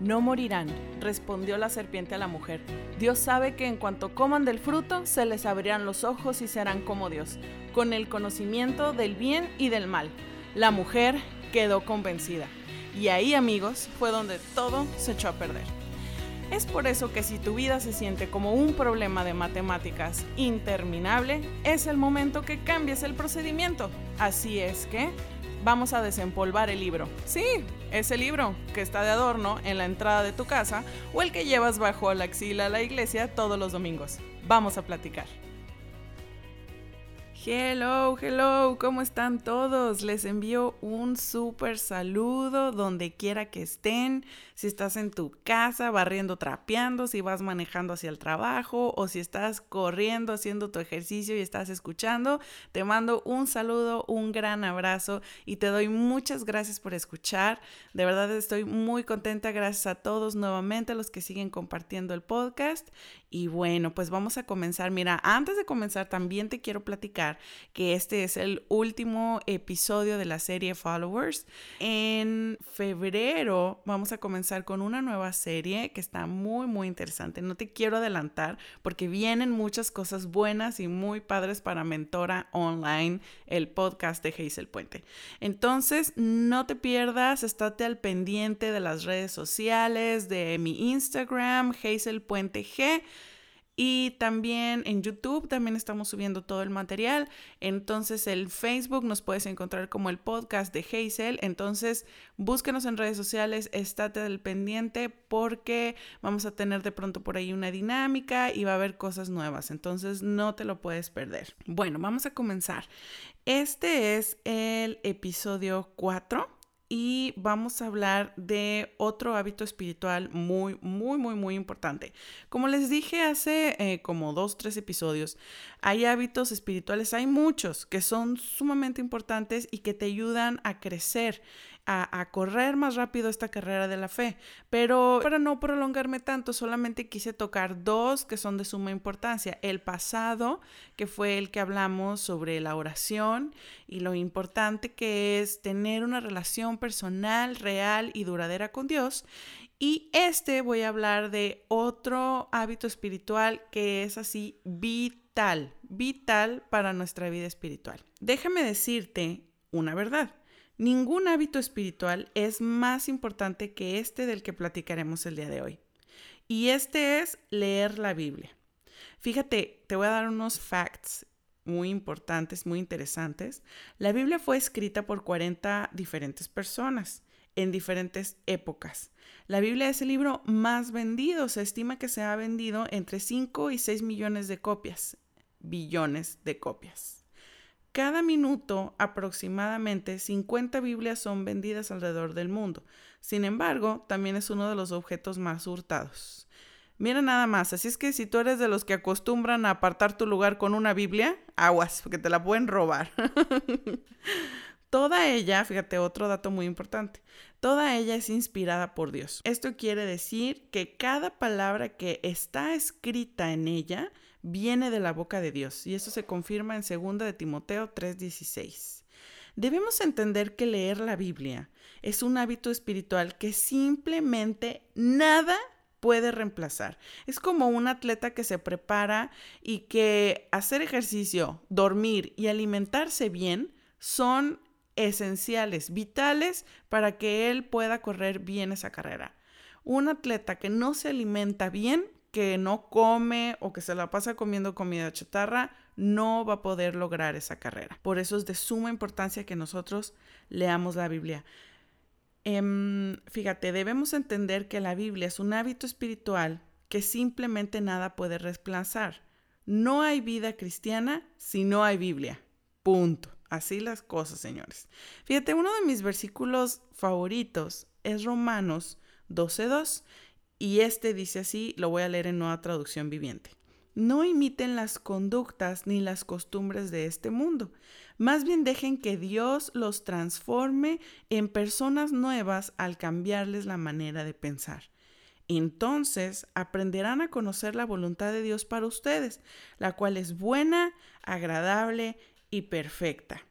No morirán, respondió la serpiente a la mujer. Dios sabe que en cuanto coman del fruto, se les abrirán los ojos y serán como Dios, con el conocimiento del bien y del mal. La mujer quedó convencida. Y ahí, amigos, fue donde todo se echó a perder. Es por eso que si tu vida se siente como un problema de matemáticas interminable, es el momento que cambies el procedimiento. Así es que vamos a desempolvar el libro. Sí, ese libro que está de adorno en la entrada de tu casa o el que llevas bajo la axila a la iglesia todos los domingos. Vamos a platicar. Hello, hello, ¿cómo están todos? Les envío un súper saludo donde quiera que estén. Si estás en tu casa, barriendo, trapeando, si vas manejando hacia el trabajo o si estás corriendo, haciendo tu ejercicio y estás escuchando, te mando un saludo, un gran abrazo y te doy muchas gracias por escuchar. De verdad estoy muy contenta. Gracias a todos nuevamente, los que siguen compartiendo el podcast. Y bueno, pues vamos a comenzar. Mira, antes de comenzar, también te quiero platicar que este es el último episodio de la serie Followers. En febrero vamos a comenzar con una nueva serie que está muy, muy interesante. No te quiero adelantar porque vienen muchas cosas buenas y muy padres para Mentora Online, el podcast de Hazel Puente. Entonces, no te pierdas, estate al pendiente de las redes sociales, de mi Instagram, Hazel Puente G y también en YouTube también estamos subiendo todo el material. Entonces el Facebook nos puedes encontrar como el podcast de Hazel. Entonces búsquenos en redes sociales, estate del pendiente porque vamos a tener de pronto por ahí una dinámica y va a haber cosas nuevas. Entonces no te lo puedes perder. Bueno, vamos a comenzar. Este es el episodio 4 y vamos a hablar de otro hábito espiritual muy, muy, muy, muy importante. Como les dije hace eh, como dos, tres episodios, hay hábitos espirituales, hay muchos que son sumamente importantes y que te ayudan a crecer a, correr más rápido esta carrera de la fe. Pero para no prolongarme tanto, solamente quise tocar dos que son de suma importancia. El pasado, que fue el que hablamos sobre la oración y lo importante que es tener una relación personal, real y duradera con Dios. Y este voy a hablar de otro hábito espiritual que es así vital, vital para nuestra vida espiritual. Déjame decirte una verdad. Ningún hábito espiritual es más importante que este del que platicaremos el día de hoy. Y este es leer la Biblia. Fíjate, te voy a dar unos facts muy importantes, muy interesantes. La Biblia fue escrita por 40 diferentes personas en diferentes épocas. La Biblia es el libro más vendido. Se estima que se ha vendido entre 5 y 6 millones de copias. Billones de copias. Cada minuto, aproximadamente 50 Biblias son vendidas alrededor del mundo. Sin embargo, también es uno de los objetos más hurtados. Mira nada más, así es que si tú eres de los que acostumbran a apartar tu lugar con una Biblia, aguas, porque te la pueden robar. Toda ella, fíjate, otro dato muy importante, toda ella es inspirada por Dios. Esto quiere decir que cada palabra que está escrita en ella viene de la boca de Dios y eso se confirma en 2 de Timoteo 3:16. Debemos entender que leer la Biblia es un hábito espiritual que simplemente nada puede reemplazar. Es como un atleta que se prepara y que hacer ejercicio, dormir y alimentarse bien son esenciales, vitales para que él pueda correr bien esa carrera. Un atleta que no se alimenta bien que no come o que se la pasa comiendo comida chatarra, no va a poder lograr esa carrera. Por eso es de suma importancia que nosotros leamos la Biblia. Em, fíjate, debemos entender que la Biblia es un hábito espiritual que simplemente nada puede reemplazar. No hay vida cristiana si no hay Biblia. Punto. Así las cosas, señores. Fíjate, uno de mis versículos favoritos es Romanos 12.2 y este dice así, lo voy a leer en nueva traducción viviente. No imiten las conductas ni las costumbres de este mundo. Más bien dejen que Dios los transforme en personas nuevas al cambiarles la manera de pensar. Entonces aprenderán a conocer la voluntad de Dios para ustedes, la cual es buena, agradable y perfecta.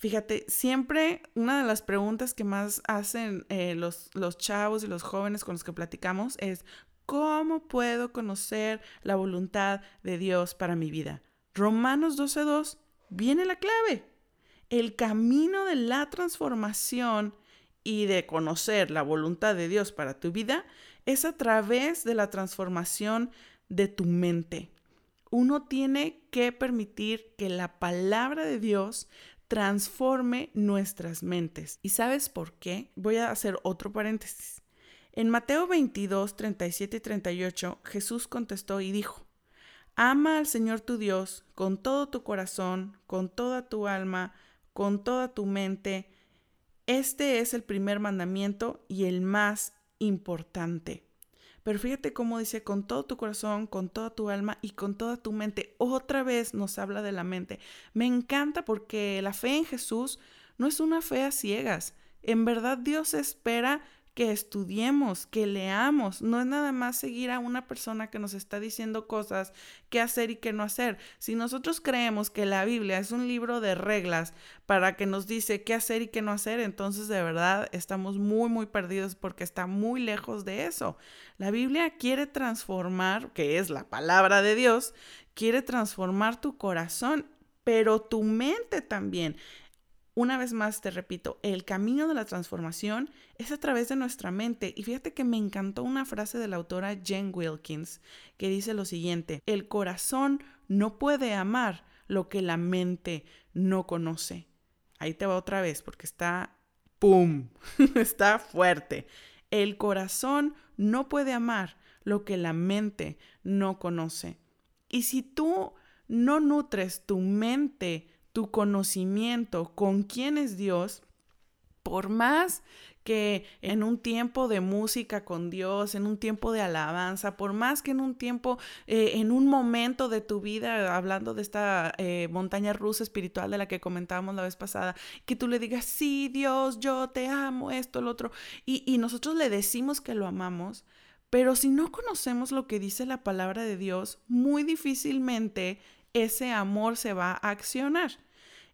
Fíjate, siempre una de las preguntas que más hacen eh, los, los chavos y los jóvenes con los que platicamos es, ¿cómo puedo conocer la voluntad de Dios para mi vida? Romanos 12.2 viene la clave. El camino de la transformación y de conocer la voluntad de Dios para tu vida es a través de la transformación de tu mente. Uno tiene que permitir que la palabra de Dios transforme nuestras mentes. ¿Y sabes por qué? Voy a hacer otro paréntesis. En Mateo 22, 37 y 38, Jesús contestó y dijo, Ama al Señor tu Dios con todo tu corazón, con toda tu alma, con toda tu mente. Este es el primer mandamiento y el más importante. Pero fíjate cómo dice con todo tu corazón, con toda tu alma y con toda tu mente. Otra vez nos habla de la mente. Me encanta porque la fe en Jesús no es una fe a ciegas. En verdad Dios espera que estudiemos, que leamos. No es nada más seguir a una persona que nos está diciendo cosas, qué hacer y qué no hacer. Si nosotros creemos que la Biblia es un libro de reglas para que nos dice qué hacer y qué no hacer, entonces de verdad estamos muy, muy perdidos porque está muy lejos de eso. La Biblia quiere transformar, que es la palabra de Dios, quiere transformar tu corazón pero tu mente también. Una vez más te repito, el camino de la transformación es a través de nuestra mente. Y fíjate que me encantó una frase de la autora Jen Wilkins que dice lo siguiente, el corazón no puede amar lo que la mente no conoce. Ahí te va otra vez porque está, ¡pum!, está fuerte. El corazón no puede amar lo que la mente no conoce. Y si tú no nutres tu mente tu conocimiento con quién es Dios, por más que en un tiempo de música con Dios, en un tiempo de alabanza, por más que en un tiempo, eh, en un momento de tu vida, hablando de esta eh, montaña rusa espiritual de la que comentábamos la vez pasada, que tú le digas, sí, Dios, yo te amo, esto, lo otro, y, y nosotros le decimos que lo amamos, pero si no conocemos lo que dice la palabra de Dios, muy difícilmente ese amor se va a accionar.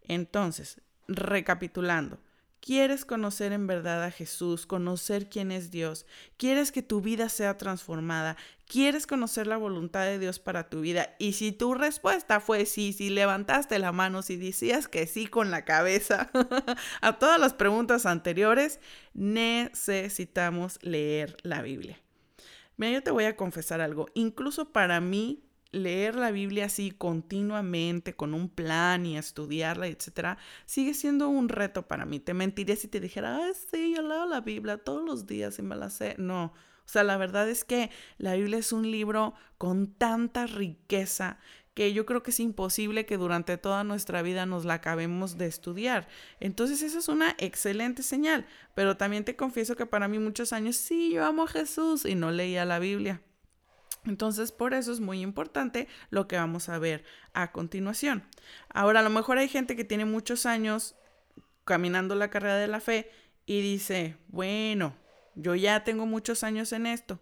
Entonces, recapitulando, ¿quieres conocer en verdad a Jesús, conocer quién es Dios? ¿Quieres que tu vida sea transformada? ¿Quieres conocer la voluntad de Dios para tu vida? Y si tu respuesta fue sí, si levantaste la mano, si decías que sí con la cabeza a todas las preguntas anteriores, necesitamos leer la Biblia. Mira, yo te voy a confesar algo. Incluso para mí, leer la Biblia así continuamente, con un plan y estudiarla, etcétera, sigue siendo un reto para mí. Te mentiría si te dijera, ah, sí, yo leo la Biblia todos los días y me la sé. No. O sea, la verdad es que la Biblia es un libro con tanta riqueza que yo creo que es imposible que durante toda nuestra vida nos la acabemos de estudiar. Entonces, esa es una excelente señal. Pero también te confieso que para mí muchos años, sí, yo amo a Jesús y no leía la Biblia. Entonces, por eso es muy importante lo que vamos a ver a continuación. Ahora, a lo mejor hay gente que tiene muchos años caminando la carrera de la fe y dice, bueno, yo ya tengo muchos años en esto,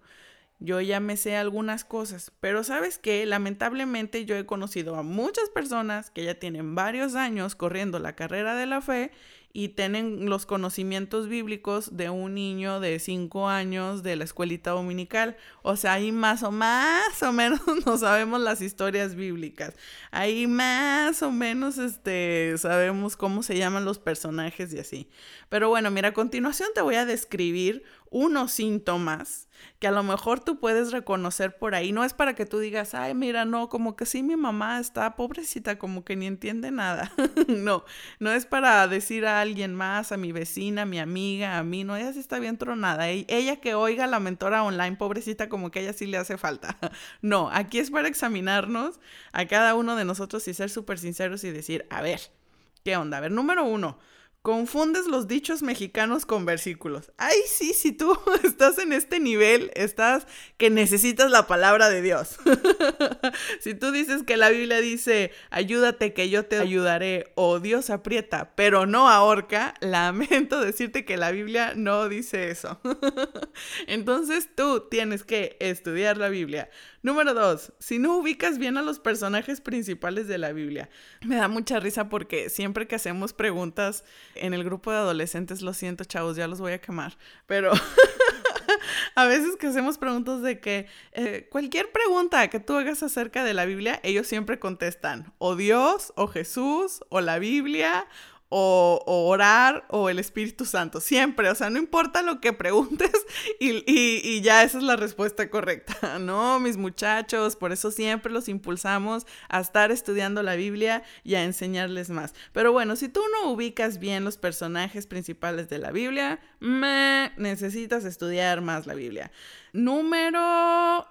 yo ya me sé algunas cosas, pero sabes que lamentablemente yo he conocido a muchas personas que ya tienen varios años corriendo la carrera de la fe y tienen los conocimientos bíblicos de un niño de cinco años de la escuelita dominical. O sea, ahí más o más o menos no sabemos las historias bíblicas. Ahí más o menos este, sabemos cómo se llaman los personajes y así. Pero bueno, mira, a continuación te voy a describir unos síntomas que a lo mejor tú puedes reconocer por ahí. No es para que tú digas, ay, mira, no, como que sí, mi mamá está pobrecita, como que ni entiende nada. no, no es para decir a alguien más, a mi vecina, a mi amiga, a mí, no, ella sí está bien tronada. Ella que oiga la mentora online, pobrecita, como que a ella sí le hace falta. no, aquí es para examinarnos a cada uno de nosotros y ser súper sinceros y decir, a ver, ¿qué onda? A ver, número uno. Confundes los dichos mexicanos con versículos. Ay, sí, si tú estás en este nivel, estás que necesitas la palabra de Dios. si tú dices que la Biblia dice, ayúdate que yo te ayudaré, o Dios aprieta, pero no ahorca, lamento decirte que la Biblia no dice eso. Entonces tú tienes que estudiar la Biblia. Número dos, si no ubicas bien a los personajes principales de la Biblia. Me da mucha risa porque siempre que hacemos preguntas en el grupo de adolescentes, lo siento chavos, ya los voy a quemar, pero a veces que hacemos preguntas de que eh, cualquier pregunta que tú hagas acerca de la Biblia, ellos siempre contestan o Dios, o Jesús, o la Biblia, o, orar o el Espíritu Santo, siempre, o sea, no importa lo que preguntes y, ya esa es la respuesta correcta, ¿no? Mis muchachos, por eso siempre los impulsamos a estar estudiando la Biblia y a enseñarles más. Pero bueno, si tú no ubicas bien los personajes principales de la Biblia, me necesitas estudiar más la Biblia. Número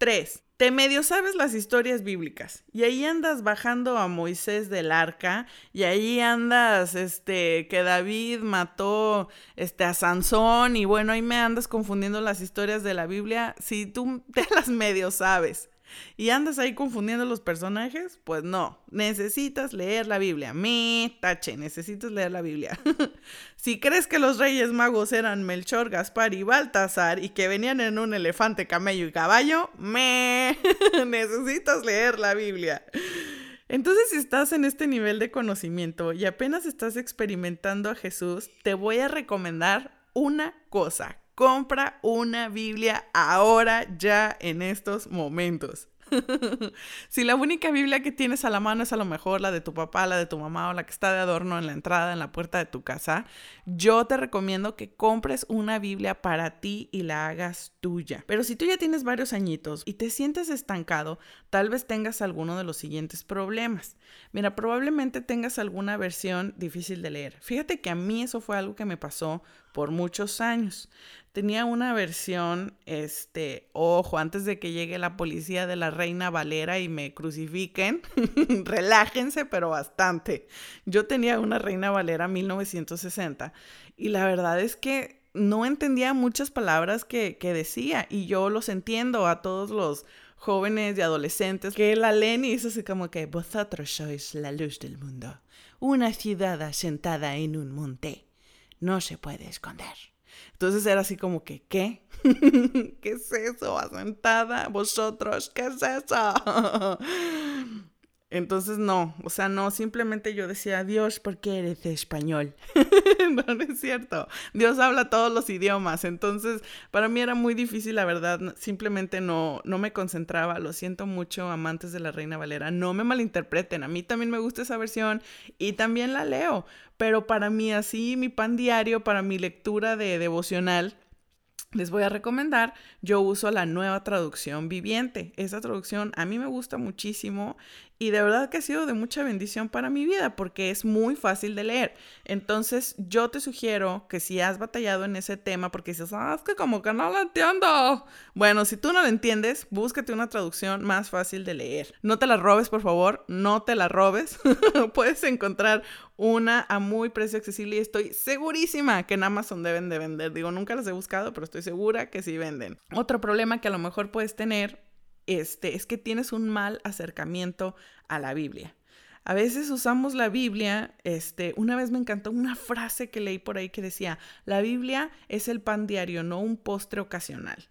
3. Te medio sabes las historias bíblicas y ahí andas bajando a Moisés del arca y ahí andas, este, que David mató, este, a Sansón y bueno, ahí me andas confundiendo las historias de la Biblia. Si tú te las medio sabes y andas ahí confundiendo los personajes, pues no, necesitas leer la Biblia. Me tache, necesitas leer la Biblia. si crees que los reyes magos eran Melchor, Gaspar y Baltasar y que venían en un elefante, camello y caballo, me necesitas leer la Biblia. Entonces, si estás en este nivel de conocimiento y apenas estás experimentando a Jesús, te voy a recomendar una cosa compra una Biblia ahora, ya, en estos momentos. si la única Biblia que tienes a la mano es a lo mejor la de tu papá, la de tu mamá o la que está de adorno en la entrada, en la puerta de tu casa, yo te recomiendo que compres una Biblia para ti y la hagas tuya. Pero si tú ya tienes varios añitos y te sientes estancado, tal vez tengas alguno de los siguientes problemas. Mira, probablemente tengas alguna versión difícil de leer. Fíjate que a mí eso fue algo que me pasó por muchos años tenía una versión, este, ojo, antes de que llegue la policía de la Reina Valera y me crucifiquen, relájense, pero bastante. Yo tenía una Reina Valera 1960 y la verdad es que no entendía muchas palabras que, que decía y yo los entiendo a todos los jóvenes y adolescentes que la leen y así como que vosotros sois la luz del mundo, una ciudad asentada en un monte, no se puede esconder. Entonces era así como que, ¿qué? ¿Qué es eso? Asentada, vosotros, ¿qué es eso? Entonces no, o sea, no, simplemente yo decía, Dios, ¿por qué eres español? no, no es cierto. Dios habla todos los idiomas, entonces para mí era muy difícil, la verdad, simplemente no, no me concentraba, lo siento mucho, amantes de la Reina Valera, no me malinterpreten, a mí también me gusta esa versión y también la leo, pero para mí así, mi pan diario, para mi lectura de devocional, les voy a recomendar, yo uso la nueva traducción viviente. Esa traducción a mí me gusta muchísimo y de verdad que ha sido de mucha bendición para mi vida porque es muy fácil de leer. Entonces yo te sugiero que si has batallado en ese tema porque dices, ah, es que como que no lo entiendo. Bueno, si tú no lo entiendes, búscate una traducción más fácil de leer. No te la robes, por favor, no te la robes. Puedes encontrar una a muy precio accesible y estoy segurísima que en Amazon deben de vender. Digo, nunca las he buscado, pero estoy segura que sí venden. Otro problema que a lo mejor puedes tener este, es que tienes un mal acercamiento a la Biblia. A veces usamos la Biblia, este, una vez me encantó una frase que leí por ahí que decía, la Biblia es el pan diario, no un postre ocasional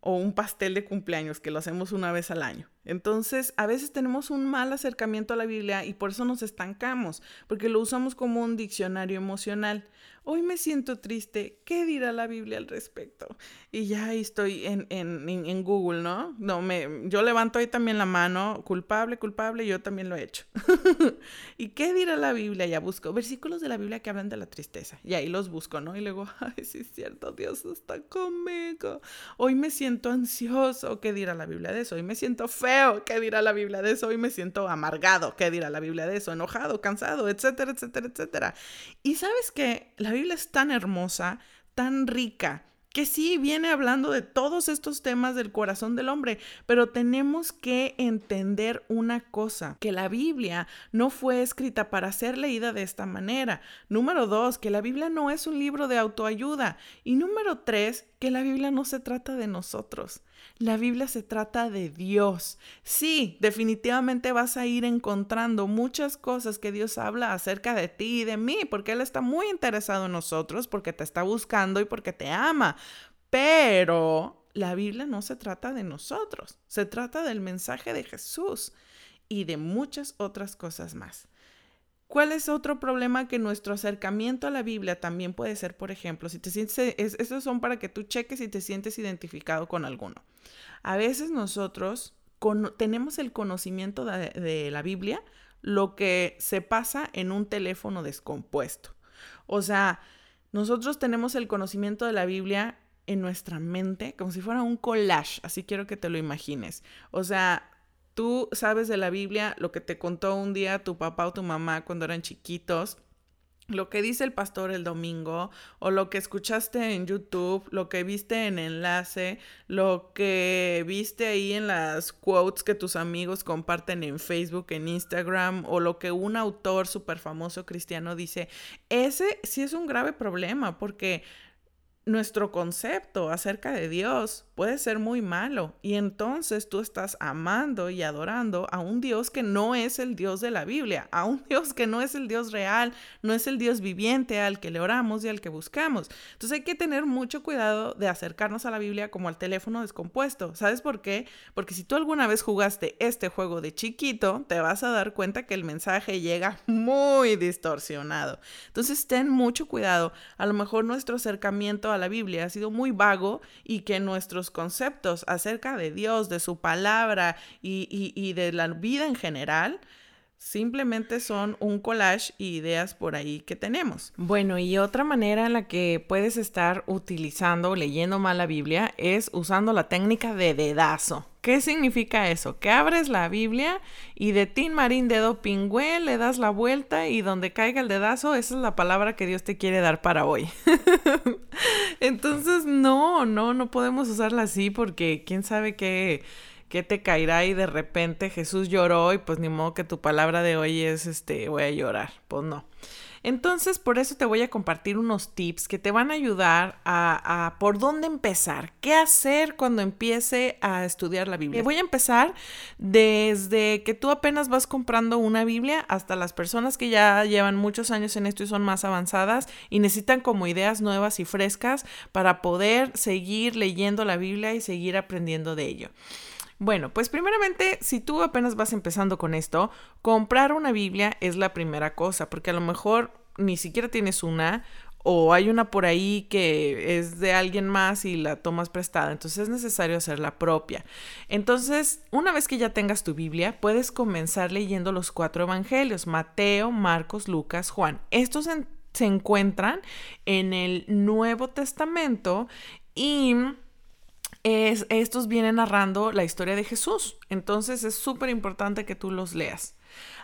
o un pastel de cumpleaños que lo hacemos una vez al año. Entonces, a veces tenemos un mal acercamiento a la Biblia y por eso nos estancamos, porque lo usamos como un diccionario emocional. Hoy me siento triste, ¿qué dirá la Biblia al respecto? Y ya ahí estoy en, en, en, Google, ¿no? No, me, yo levanto ahí también la mano, culpable, culpable, yo también lo he hecho. ¿Y qué dirá la Biblia? Ya busco versículos de la Biblia que hablan de la tristeza. Y ahí los busco, ¿no? Y luego, ay, sí es cierto, Dios está conmigo. Hoy me siento ansioso, ¿qué dirá la Biblia de eso? Hoy me siento feo, ¿qué dirá la Biblia de eso? Hoy me siento amargado, ¿qué dirá la Biblia de eso? Enojado, cansado, etcétera, etcétera, etcétera. Y sabes que la Biblia es tan hermosa, tan rica, que sí viene hablando de todos estos temas del corazón del hombre, pero tenemos que entender una cosa, que la Biblia no fue escrita para ser leída de esta manera. Número dos, que la Biblia no es un libro de autoayuda. Y número tres, que la Biblia no se trata de nosotros. La Biblia se trata de Dios. Sí, definitivamente vas a ir encontrando muchas cosas que Dios habla acerca de ti y de mí, porque Él está muy interesado en nosotros, porque te está buscando y porque te ama. Pero la Biblia no se trata de nosotros, se trata del mensaje de Jesús y de muchas otras cosas más. ¿Cuál es otro problema que nuestro acercamiento a la Biblia también puede ser, por ejemplo, si te sientes, esos son para que tú cheques si te sientes identificado con alguno. A veces nosotros tenemos el conocimiento de la Biblia, lo que se pasa en un teléfono descompuesto. O sea, nosotros tenemos el conocimiento de la Biblia en nuestra mente como si fuera un collage, así quiero que te lo imagines. O sea, tú sabes de la Biblia lo que te contó un día tu papá o tu mamá cuando eran chiquitos, lo que dice el pastor el domingo o lo que escuchaste en YouTube, lo que viste en enlace, lo que viste ahí en las quotes que tus amigos comparten en Facebook, en Instagram o lo que un autor súper famoso cristiano dice, ese sí es un grave problema porque nuestro concepto acerca de Dios puede ser muy malo y entonces tú estás amando y adorando a un Dios que no es el Dios de la Biblia, a un Dios que no es el Dios real, no es el Dios viviente al que le oramos y al que buscamos. Entonces hay que tener mucho cuidado de acercarnos a la Biblia como al teléfono descompuesto. ¿Sabes por qué? Porque si tú alguna vez jugaste este juego de chiquito, te vas a dar cuenta que el mensaje llega muy distorsionado. Entonces ten mucho cuidado. A lo mejor nuestro acercamiento a la Biblia ha sido muy vago y que nuestros conceptos acerca de Dios, de su palabra y, de la vida en general, Simplemente son un collage y ideas por ahí que tenemos. Bueno, y otra manera en la que puedes estar utilizando o leyendo mal la Biblia es usando la técnica de dedazo. ¿Qué significa eso? Que abres la Biblia y de tin marín dedo pingüe le das la vuelta y donde caiga el dedazo, esa es la palabra que Dios te quiere dar para hoy. Entonces, no, no, no podemos usarla así porque quién sabe qué ¿qué te caerá? Y de repente Jesús lloró y pues ni modo que tu palabra de hoy es, este, voy a llorar. Pues no. Entonces, por eso te voy a compartir unos tips que te van a ayudar a, a, por dónde empezar, qué hacer cuando empiece a estudiar la Biblia. Voy a empezar desde que tú apenas vas comprando una Biblia hasta las personas que ya llevan muchos años en esto y son más avanzadas y necesitan como ideas nuevas y frescas para poder seguir leyendo la Biblia y seguir aprendiendo de ello. Bueno, pues primeramente, si tú apenas vas empezando con esto, comprar una Biblia es la primera cosa, porque a lo mejor ni siquiera tienes una o hay una por ahí que es de alguien más y la tomas prestada, entonces es necesario hacer la propia. Entonces, una vez que ya tengas tu Biblia, puedes comenzar leyendo los cuatro evangelios, Mateo, Marcos, Lucas, Juan. Estos se encuentran en el Nuevo Testamento y estos vienen narrando la historia de Jesús. Entonces es súper importante que tú los leas.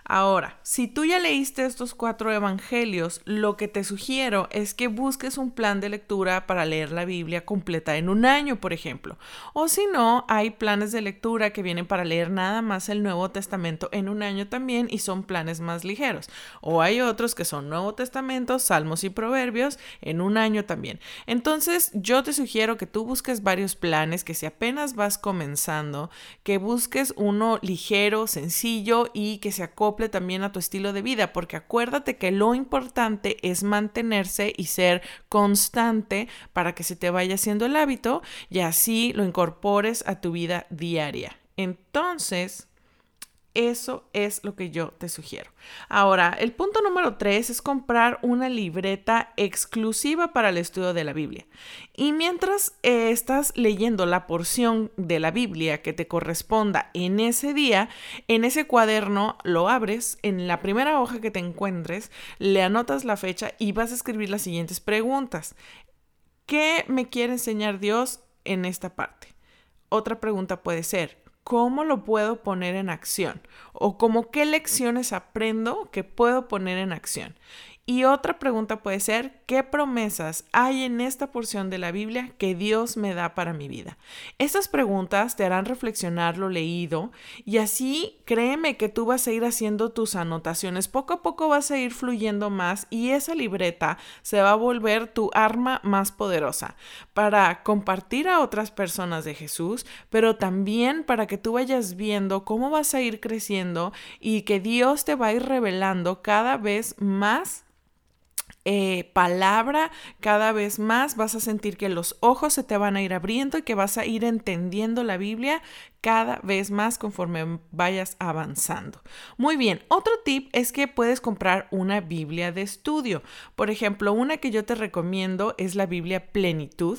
Ahora, si tú ya leíste estos cuatro evangelios, lo que te sugiero es que busques un plan de lectura para leer la Biblia completa en un año, por ejemplo. O si no, hay planes de lectura que vienen para leer nada más el Nuevo Testamento en un año también y son planes más ligeros. O hay otros que son Nuevo Testamento, Salmos y Proverbios en un año también. Entonces, yo te sugiero que tú busques varios planes, que si apenas vas comenzando, que busques uno ligero, sencillo y que se acople también a tu estilo de vida, porque acuérdate que lo importante es mantenerse y ser constante para que se te vaya haciendo el hábito y así lo incorpores a tu vida diaria. Entonces, eso es lo que yo te sugiero. Ahora, el punto número tres es comprar una libreta exclusiva para el estudio de la Biblia. Y mientras eh, estás leyendo la porción de la Biblia que te corresponda en ese día, en ese cuaderno lo abres, en la primera hoja que te encuentres, le anotas la fecha y vas a escribir las siguientes preguntas. ¿Qué me quiere enseñar Dios en esta parte? Otra pregunta puede ser, ¿cómo lo puedo poner en acción? O como qué lecciones aprendo que puedo poner en acción. Y otra pregunta puede ser, ¿qué promesas hay en esta porción de la Biblia que Dios me da para mi vida? Estas preguntas te harán reflexionar lo leído y así créeme que tú vas a ir haciendo tus anotaciones. Poco a poco vas a ir fluyendo más y esa libreta se va a volver tu arma más poderosa para compartir a otras personas de Jesús, pero también para que tú vayas viendo cómo vas a ir creciendo y que Dios te va a ir revelando cada vez más eh, palabra, cada vez más vas a sentir que los ojos se te van a ir abriendo y que vas a ir entendiendo la Biblia cada vez más conforme vayas avanzando. Muy bien, otro tip es que puedes comprar una Biblia de estudio. Por ejemplo, una que yo te recomiendo es la Biblia Plenitud.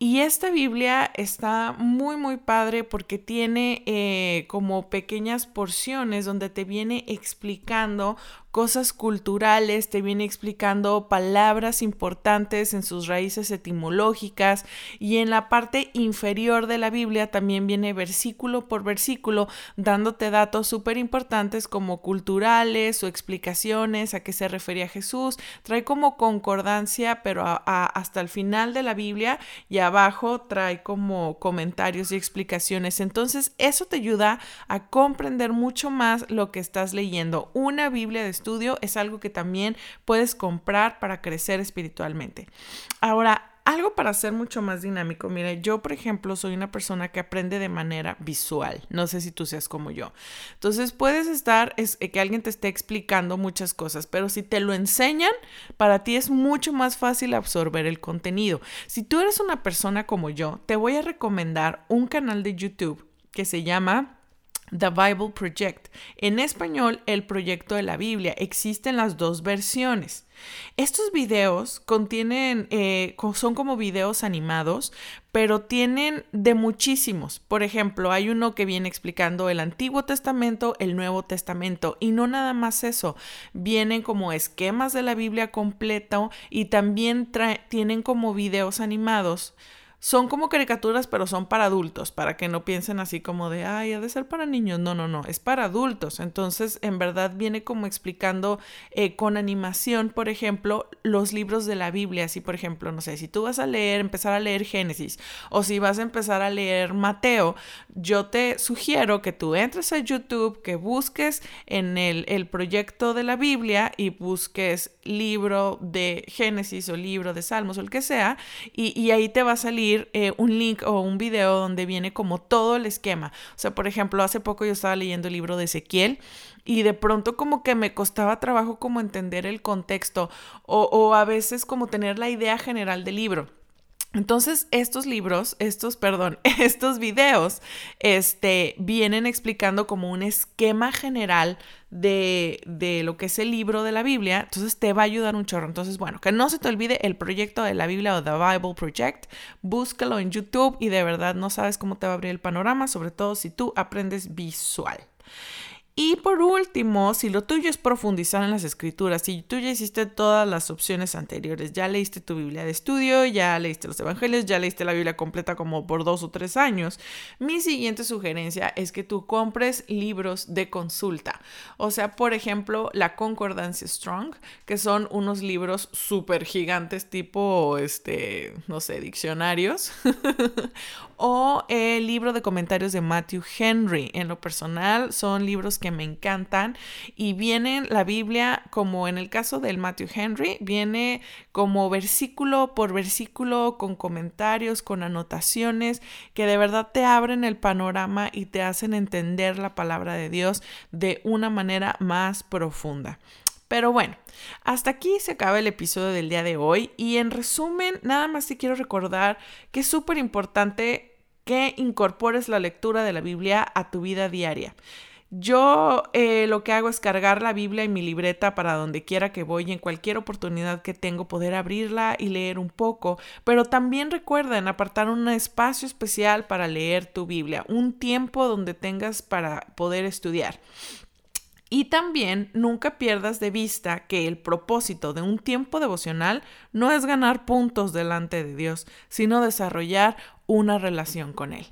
Y esta Biblia está muy, muy padre porque tiene eh, como pequeñas porciones donde te viene explicando cosas culturales, te viene explicando palabras importantes en sus raíces etimológicas y en la parte inferior de la Biblia también viene versículo por versículo dándote datos súper importantes como culturales o explicaciones a qué se refería Jesús. Trae como concordancia, pero hasta el final de la Biblia y abajo trae como comentarios y explicaciones. Entonces eso te ayuda a comprender mucho más lo que estás leyendo. Una Biblia de estudio es algo que también puedes comprar para crecer espiritualmente. Ahora, algo para ser mucho más dinámico. Mira, yo, por ejemplo, soy una persona que aprende de manera visual. No sé si tú seas como yo. Entonces, puedes estar, es, que alguien te esté explicando muchas cosas, pero si te lo enseñan, para ti es mucho más fácil absorber el contenido. Si tú eres una persona como yo, te voy a recomendar un canal de YouTube que se llama The Bible Project. En español, el proyecto de la Biblia. Existen las dos versiones. Estos videos contienen, eh, son como videos animados, pero tienen de muchísimos. Por ejemplo, hay uno que viene explicando el Antiguo Testamento, el Nuevo Testamento, y no nada más eso, vienen como esquemas de la Biblia completo y también tienen como videos animados son como caricaturas, pero son para adultos, para que no piensen así como de, ay, ha de ser para niños. No, no, no, es para adultos. Entonces, en verdad viene como explicando eh, con animación, por ejemplo, los libros de la Biblia. Así, por ejemplo, no sé, si tú vas a leer, empezar a leer Génesis o si vas a empezar a leer Mateo, yo te sugiero que tú entres a YouTube, que busques en el, el proyecto de la Biblia y busques libro de Génesis o libro de Salmos o el que sea, y, y ahí te va a salir eh, un link o un video donde viene como todo el esquema. O sea, por ejemplo, hace poco yo estaba leyendo el libro de Ezequiel y de pronto como que me costaba trabajo como entender el contexto o, o a veces como tener la idea general del libro. Entonces, estos libros, estos, perdón, estos videos, este, vienen explicando como un esquema general de, de, lo que es el libro de la Biblia. Entonces, te va a ayudar un chorro. Entonces, bueno, que no se te olvide el proyecto de la Biblia o The Bible Project. Búscalo en YouTube y de verdad no sabes cómo te va a abrir el panorama, sobre todo si tú aprendes visual. Y por último, si lo tuyo es profundizar en las escrituras, si tú ya hiciste todas las opciones anteriores, ya leíste tu Biblia de estudio, ya leíste los Evangelios, ya leíste la Biblia completa como por dos o tres años, mi siguiente sugerencia es que tú compres libros de consulta. O sea, por ejemplo, la Concordancia Strong, que son unos libros súper gigantes tipo, este, no sé, diccionarios, o el libro de comentarios de Matthew Henry. En lo personal, son libros que me encantan y vienen la Biblia como en el caso del Matthew Henry, viene como versículo por versículo con comentarios, con anotaciones que de verdad te abren el panorama y te hacen entender la palabra de Dios de una manera más profunda. Pero bueno, hasta aquí se acaba el episodio del día de hoy y en resumen, nada más te quiero recordar que es súper importante que incorpores la lectura de la Biblia a tu vida diaria. Yo eh, lo que hago es cargar la Biblia en mi libreta para donde quiera que voy, en cualquier oportunidad que tengo, poder abrirla y leer un poco. Pero también recuerden apartar un espacio especial para leer tu Biblia, un tiempo donde tengas para poder estudiar. Y también nunca pierdas de vista que el propósito de un tiempo devocional no es ganar puntos delante de Dios, sino desarrollar una relación con Él.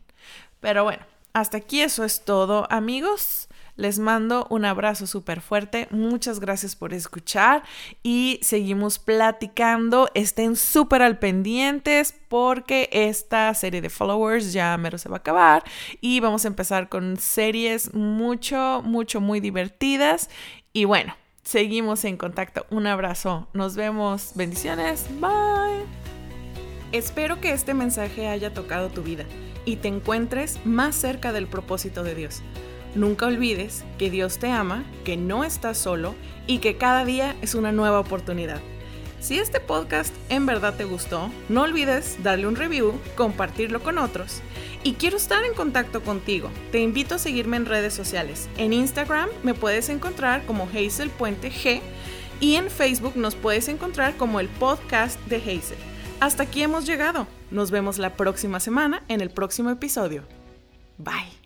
Pero bueno, hasta aquí eso es todo, amigos. Les mando un abrazo súper fuerte. Muchas gracias por escuchar y seguimos platicando. Estén súper al pendientes porque esta serie de followers ya mero se va a acabar y vamos a empezar con series mucho, mucho, muy divertidas. Y bueno, seguimos en contacto. Un abrazo. Nos vemos. Bendiciones. Bye. Espero que este mensaje haya tocado tu vida y te encuentres más cerca del propósito de Dios. Nunca olvides que Dios te ama, que no estás solo y que cada día es una nueva oportunidad. Si este podcast en verdad te gustó, no olvides darle un review, compartirlo con otros. Y quiero estar en contacto contigo. Te invito a seguirme en redes sociales. En Instagram me puedes encontrar como Hazel Puente G y en Facebook nos puedes encontrar como el podcast de Hazel. Hasta aquí hemos llegado. Nos vemos la próxima semana en el próximo episodio. Bye.